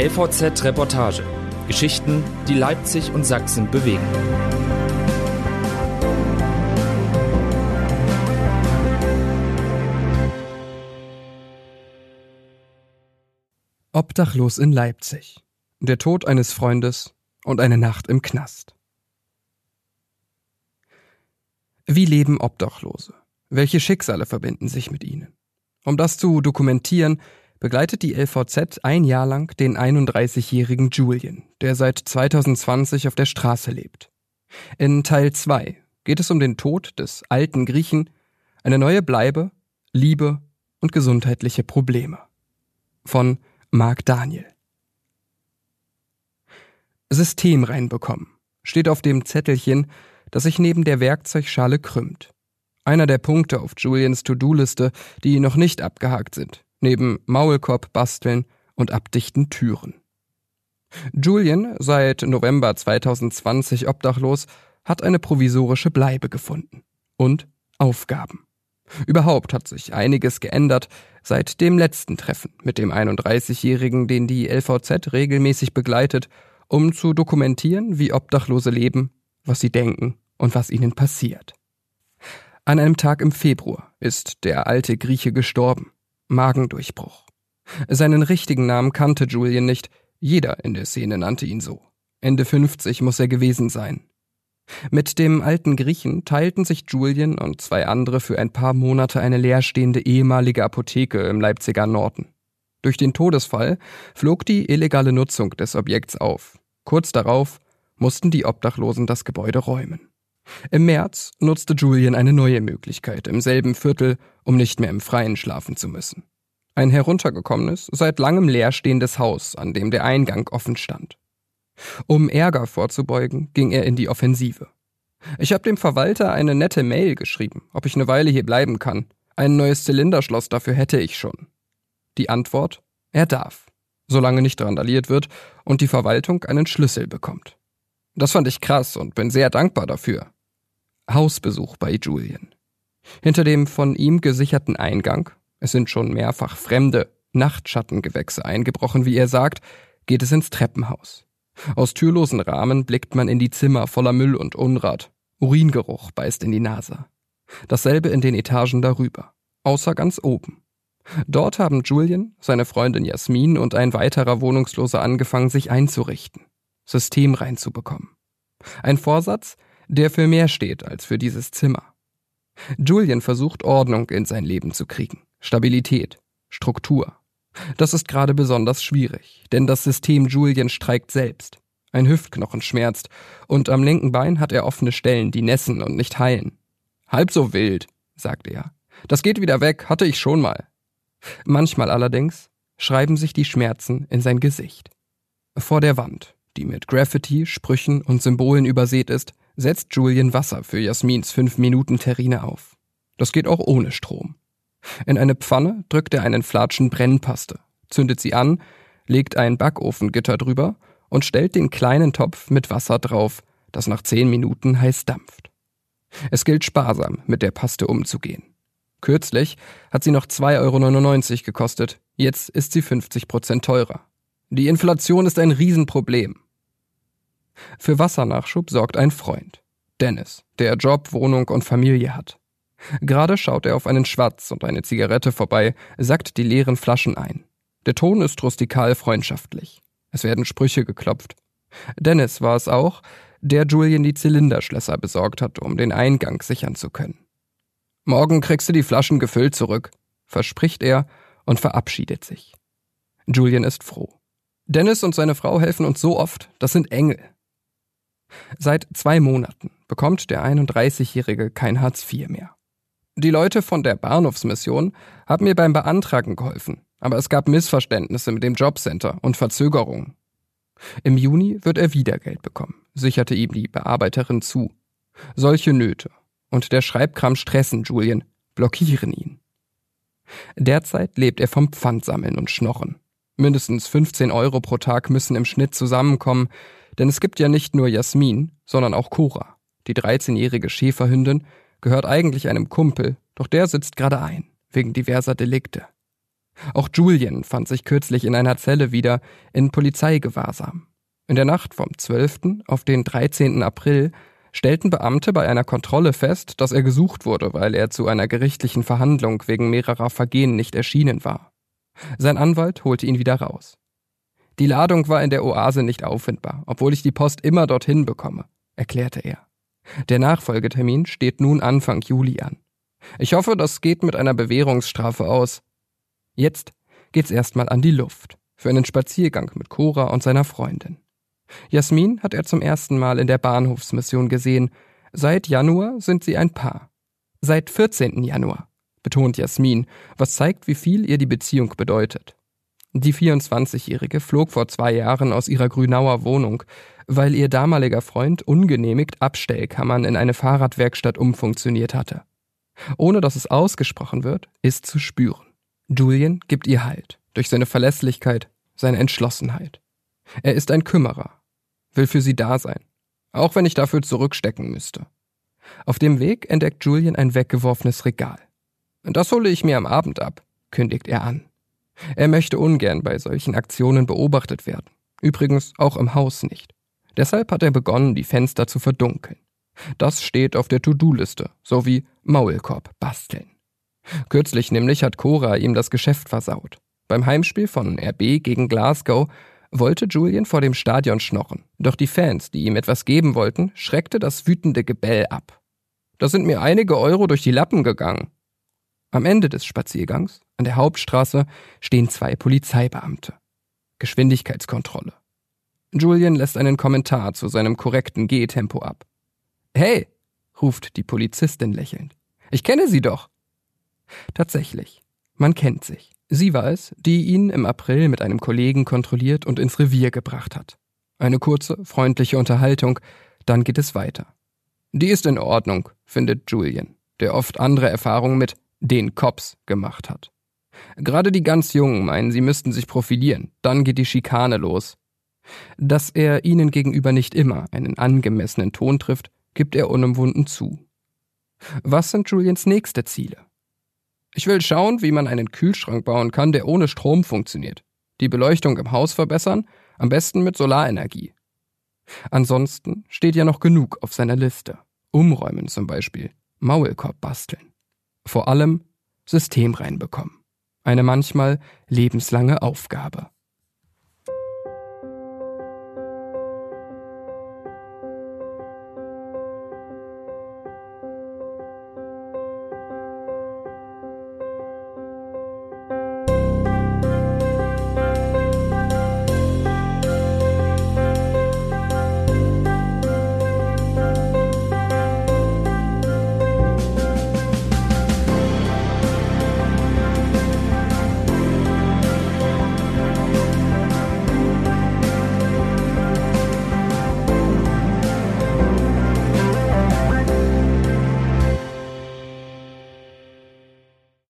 LVZ Reportage. Geschichten, die Leipzig und Sachsen bewegen. Obdachlos in Leipzig. Der Tod eines Freundes und eine Nacht im Knast. Wie leben Obdachlose? Welche Schicksale verbinden sich mit ihnen? Um das zu dokumentieren, begleitet die LVZ ein Jahr lang den 31-jährigen Julian, der seit 2020 auf der Straße lebt. In Teil 2 geht es um den Tod des alten Griechen, eine neue Bleibe, Liebe und gesundheitliche Probleme. Von Marc Daniel. System reinbekommen steht auf dem Zettelchen, das sich neben der Werkzeugschale krümmt. Einer der Punkte auf Julians To-Do-Liste, die noch nicht abgehakt sind, neben Maulkorb basteln und abdichten Türen. Julian, seit November 2020 obdachlos, hat eine provisorische Bleibe gefunden. Und Aufgaben. Überhaupt hat sich einiges geändert seit dem letzten Treffen mit dem 31-Jährigen, den die LVZ regelmäßig begleitet, um zu dokumentieren, wie Obdachlose leben, was sie denken und was ihnen passiert. An einem Tag im Februar ist der alte Grieche gestorben. Magendurchbruch. Seinen richtigen Namen kannte Julian nicht, jeder in der Szene nannte ihn so. Ende 50 muss er gewesen sein. Mit dem alten Griechen teilten sich Julian und zwei andere für ein paar Monate eine leerstehende ehemalige Apotheke im Leipziger Norden. Durch den Todesfall flog die illegale Nutzung des Objekts auf. Kurz darauf mussten die Obdachlosen das Gebäude räumen. Im März nutzte Julian eine neue Möglichkeit im selben Viertel, um nicht mehr im Freien schlafen zu müssen. Ein heruntergekommenes, seit langem leerstehendes Haus, an dem der Eingang offen stand. Um Ärger vorzubeugen, ging er in die Offensive. Ich habe dem Verwalter eine nette Mail geschrieben, ob ich eine Weile hier bleiben kann. Ein neues Zylinderschloss dafür hätte ich schon. Die Antwort? Er darf, solange nicht randaliert wird und die Verwaltung einen Schlüssel bekommt. Das fand ich krass und bin sehr dankbar dafür. Hausbesuch bei Julian. Hinter dem von ihm gesicherten Eingang, es sind schon mehrfach fremde Nachtschattengewächse eingebrochen, wie er sagt, geht es ins Treppenhaus. Aus türlosen Rahmen blickt man in die Zimmer voller Müll und Unrat. Uringeruch beißt in die Nase. Dasselbe in den Etagen darüber, außer ganz oben. Dort haben Julian, seine Freundin Jasmin und ein weiterer Wohnungsloser angefangen, sich einzurichten, System reinzubekommen. Ein Vorsatz, der für mehr steht als für dieses Zimmer. Julian versucht Ordnung in sein Leben zu kriegen, Stabilität, Struktur. Das ist gerade besonders schwierig, denn das System Julian streikt selbst. Ein Hüftknochen schmerzt und am linken Bein hat er offene Stellen, die nässen und nicht heilen. Halb so wild, sagt er. Das geht wieder weg, hatte ich schon mal. Manchmal allerdings schreiben sich die Schmerzen in sein Gesicht. Vor der Wand, die mit Graffiti, Sprüchen und Symbolen übersät ist, setzt Julian Wasser für Jasmins 5-Minuten-Terrine auf. Das geht auch ohne Strom. In eine Pfanne drückt er einen Flatschen Brennpaste, zündet sie an, legt ein Backofengitter drüber und stellt den kleinen Topf mit Wasser drauf, das nach zehn Minuten heiß dampft. Es gilt sparsam, mit der Paste umzugehen. Kürzlich hat sie noch 2,99 Euro gekostet, jetzt ist sie 50 Prozent teurer. Die Inflation ist ein Riesenproblem. Für Wassernachschub sorgt ein Freund, Dennis, der Job, Wohnung und Familie hat. Gerade schaut er auf einen Schwatz und eine Zigarette vorbei, sackt die leeren Flaschen ein. Der Ton ist rustikal freundschaftlich. Es werden Sprüche geklopft. Dennis war es auch, der Julian die Zylinderschlösser besorgt hat, um den Eingang sichern zu können. Morgen kriegst du die Flaschen gefüllt zurück, verspricht er und verabschiedet sich. Julian ist froh. Dennis und seine Frau helfen uns so oft, das sind Engel. Seit zwei Monaten bekommt der 31-Jährige kein Hartz IV mehr. Die Leute von der Bahnhofsmission haben mir beim Beantragen geholfen, aber es gab Missverständnisse mit dem Jobcenter und Verzögerungen. Im Juni wird er wieder Geld bekommen, sicherte ihm die Bearbeiterin zu. Solche Nöte und der Schreibkram stressen Julian, blockieren ihn. Derzeit lebt er vom Pfandsammeln und Schnorren. Mindestens 15 Euro pro Tag müssen im Schnitt zusammenkommen, denn es gibt ja nicht nur Jasmin, sondern auch Cora. Die 13-jährige Schäferhündin gehört eigentlich einem Kumpel, doch der sitzt gerade ein, wegen diverser Delikte. Auch Julian fand sich kürzlich in einer Zelle wieder in Polizeigewahrsam. In der Nacht vom 12. auf den 13. April stellten Beamte bei einer Kontrolle fest, dass er gesucht wurde, weil er zu einer gerichtlichen Verhandlung wegen mehrerer Vergehen nicht erschienen war. Sein Anwalt holte ihn wieder raus. Die Ladung war in der Oase nicht auffindbar, obwohl ich die Post immer dorthin bekomme, erklärte er. Der Nachfolgetermin steht nun Anfang Juli an. Ich hoffe, das geht mit einer Bewährungsstrafe aus. Jetzt geht's erstmal an die Luft. Für einen Spaziergang mit Cora und seiner Freundin. Jasmin hat er zum ersten Mal in der Bahnhofsmission gesehen. Seit Januar sind sie ein Paar. Seit 14. Januar, betont Jasmin, was zeigt, wie viel ihr die Beziehung bedeutet. Die 24-Jährige flog vor zwei Jahren aus ihrer Grünauer Wohnung, weil ihr damaliger Freund ungenehmigt Abstellkammern in eine Fahrradwerkstatt umfunktioniert hatte. Ohne dass es ausgesprochen wird, ist zu spüren. Julian gibt ihr Halt, durch seine Verlässlichkeit, seine Entschlossenheit. Er ist ein Kümmerer, will für sie da sein, auch wenn ich dafür zurückstecken müsste. Auf dem Weg entdeckt Julian ein weggeworfenes Regal. Das hole ich mir am Abend ab, kündigt er an. Er möchte ungern bei solchen Aktionen beobachtet werden. Übrigens auch im Haus nicht. Deshalb hat er begonnen, die Fenster zu verdunkeln. Das steht auf der To-Do-Liste, sowie Maulkorb basteln. Kürzlich nämlich hat Cora ihm das Geschäft versaut. Beim Heimspiel von RB gegen Glasgow wollte Julian vor dem Stadion schnorren, doch die Fans, die ihm etwas geben wollten, schreckte das wütende Gebell ab. Da sind mir einige Euro durch die Lappen gegangen. Am Ende des Spaziergangs, an der Hauptstraße, stehen zwei Polizeibeamte. Geschwindigkeitskontrolle. Julian lässt einen Kommentar zu seinem korrekten Gehtempo ab. Hey, ruft die Polizistin lächelnd. Ich kenne Sie doch. Tatsächlich, man kennt sich. Sie war es, die ihn im April mit einem Kollegen kontrolliert und ins Revier gebracht hat. Eine kurze, freundliche Unterhaltung, dann geht es weiter. Die ist in Ordnung, findet Julian, der oft andere Erfahrungen mit den Cops gemacht hat. Gerade die ganz Jungen meinen, sie müssten sich profilieren, dann geht die Schikane los. Dass er ihnen gegenüber nicht immer einen angemessenen Ton trifft, gibt er unumwunden zu. Was sind Julians nächste Ziele? Ich will schauen, wie man einen Kühlschrank bauen kann, der ohne Strom funktioniert. Die Beleuchtung im Haus verbessern, am besten mit Solarenergie. Ansonsten steht ja noch genug auf seiner Liste. Umräumen zum Beispiel, Maulkorb basteln. Vor allem System reinbekommen. Eine manchmal lebenslange Aufgabe.